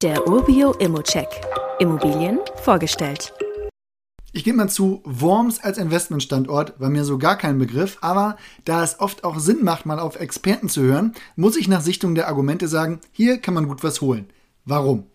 Der Urbio Immocheck. Immobilien vorgestellt. Ich gebe mal zu, Worms als Investmentstandort war mir so gar kein Begriff, aber da es oft auch Sinn macht, mal auf Experten zu hören, muss ich nach Sichtung der Argumente sagen, hier kann man gut was holen. Warum?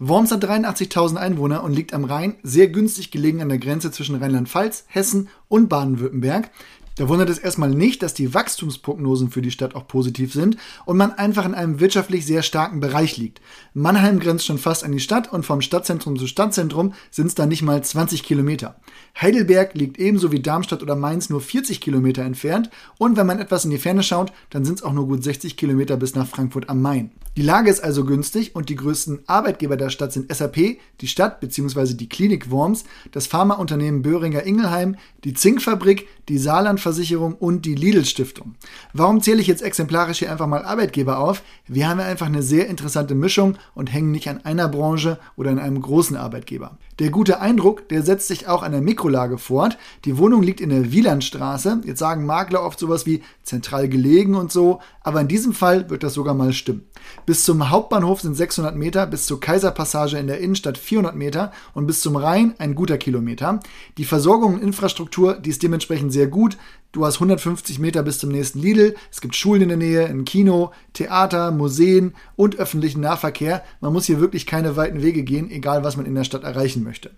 Worms hat 83.000 Einwohner und liegt am Rhein, sehr günstig gelegen an der Grenze zwischen Rheinland-Pfalz, Hessen und Baden-Württemberg. Da wundert es erstmal nicht, dass die Wachstumsprognosen für die Stadt auch positiv sind und man einfach in einem wirtschaftlich sehr starken Bereich liegt. Mannheim grenzt schon fast an die Stadt und vom Stadtzentrum zu Stadtzentrum sind es dann nicht mal 20 Kilometer. Heidelberg liegt ebenso wie Darmstadt oder Mainz nur 40 Kilometer entfernt und wenn man etwas in die Ferne schaut, dann sind es auch nur gut 60 Kilometer bis nach Frankfurt am Main. Die Lage ist also günstig und die größten Arbeitgeber der Stadt sind SAP, die Stadt bzw. die Klinik Worms, das Pharmaunternehmen Böhringer Ingelheim, die Zinkfabrik, die Saarlandversicherung und die Lidl Stiftung. Warum zähle ich jetzt exemplarisch hier einfach mal Arbeitgeber auf? Wir haben einfach eine sehr interessante Mischung und hängen nicht an einer Branche oder an einem großen Arbeitgeber. Der gute Eindruck, der setzt sich auch an der Mikrolage fort. Die Wohnung liegt in der Wielandstraße. Jetzt sagen Makler oft sowas wie zentral gelegen und so, aber in diesem Fall wird das sogar mal stimmen. Bis zum Hauptbahnhof sind 600 Meter, bis zur Kaiserpassage in der Innenstadt 400 Meter und bis zum Rhein ein guter Kilometer. Die Versorgung und Infrastruktur, die ist dementsprechend sehr gut. Du hast 150 Meter bis zum nächsten Lidl. Es gibt Schulen in der Nähe, ein Kino, Theater, Museen und öffentlichen Nahverkehr. Man muss hier wirklich keine weiten Wege gehen, egal was man in der Stadt erreichen möchte.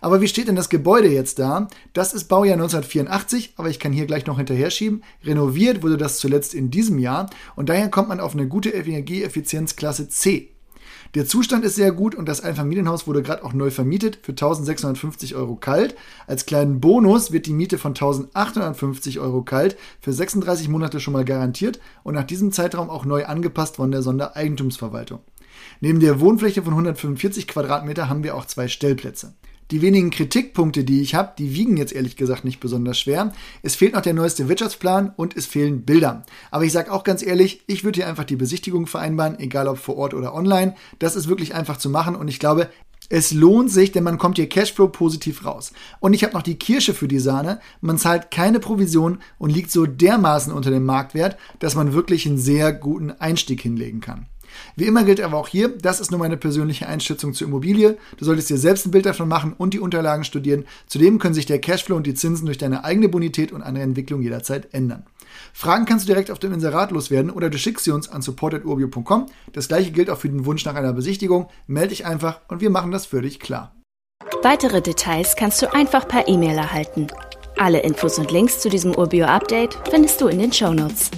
Aber wie steht denn das Gebäude jetzt da? Das ist Baujahr 1984, aber ich kann hier gleich noch hinterher schieben. Renoviert wurde das zuletzt in diesem Jahr und daher kommt man auf eine gute Energieeffizienzklasse C. Der Zustand ist sehr gut und das Einfamilienhaus wurde gerade auch neu vermietet für 1650 Euro kalt. Als kleinen Bonus wird die Miete von 1850 Euro kalt für 36 Monate schon mal garantiert und nach diesem Zeitraum auch neu angepasst von der Sondereigentumsverwaltung. Neben der Wohnfläche von 145 Quadratmeter haben wir auch zwei Stellplätze. Die wenigen Kritikpunkte, die ich habe, die wiegen jetzt ehrlich gesagt nicht besonders schwer. Es fehlt noch der neueste Wirtschaftsplan und es fehlen Bilder. Aber ich sage auch ganz ehrlich, ich würde hier einfach die Besichtigung vereinbaren, egal ob vor Ort oder online. Das ist wirklich einfach zu machen und ich glaube, es lohnt sich, denn man kommt hier Cashflow positiv raus. Und ich habe noch die Kirsche für die Sahne. Man zahlt keine Provision und liegt so dermaßen unter dem Marktwert, dass man wirklich einen sehr guten Einstieg hinlegen kann. Wie immer gilt aber auch hier, das ist nur meine persönliche Einschätzung zur Immobilie. Du solltest dir selbst ein Bild davon machen und die Unterlagen studieren. Zudem können sich der Cashflow und die Zinsen durch deine eigene Bonität und andere Entwicklung jederzeit ändern. Fragen kannst du direkt auf dem Inserat loswerden oder du schickst sie uns an support.urbio.com. Das gleiche gilt auch für den Wunsch nach einer Besichtigung. Melde dich einfach und wir machen das für dich klar. Weitere Details kannst du einfach per E-Mail erhalten. Alle Infos und Links zu diesem Urbio-Update findest du in den Show Notes.